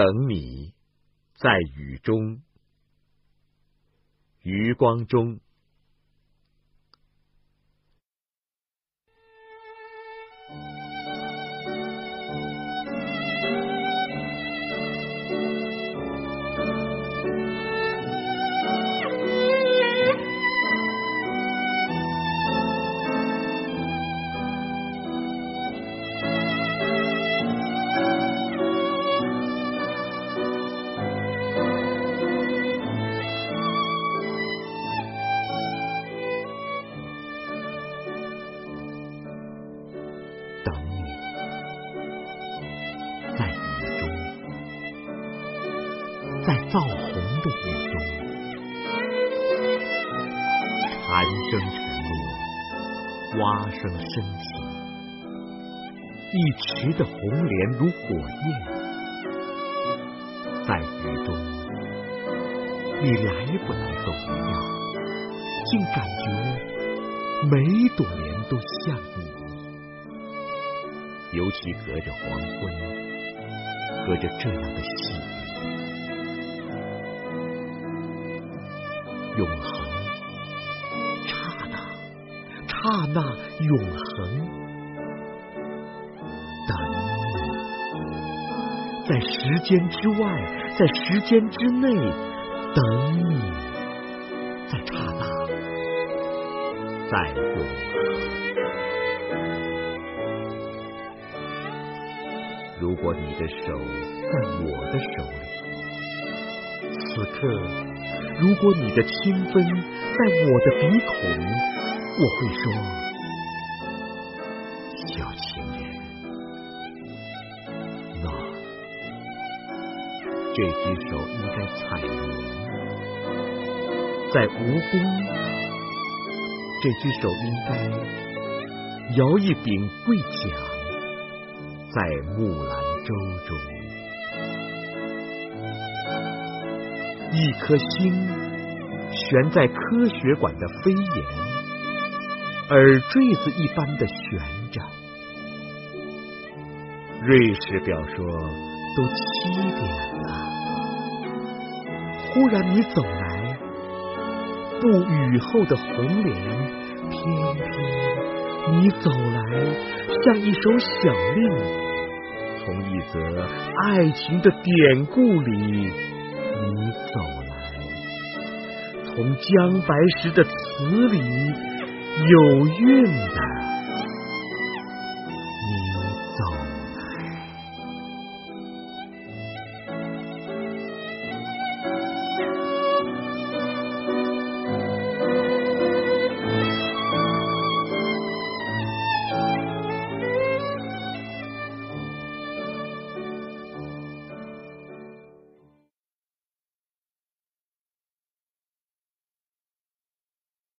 等你，在雨中，余光中。在燥红的雨中，蝉声沉落，蛙声升起，一池的红莲如火焰。在雨中，你来不来都一样，竟感觉每朵莲都像你。尤其隔着黄昏，隔着这样的细雨。永恒，刹那，刹那，永恒，等你，在时间之外，在时间之内，等你，在刹那，在永恒。如果你的手在我的手里，刻。如果你的清风在我的鼻孔，我会说：“小情人，那这只手应该采莲，在蜈蚣；这只手应该摇一柄桂桨，在木兰舟中。”一颗星悬在科学馆的飞檐，耳坠子一般的悬着。瑞士表说都七点了，忽然你走来，不雨后的红莲，偏偏你走来，像一首小令，从一则爱情的典故里。走来，从姜白石的词里有韵的。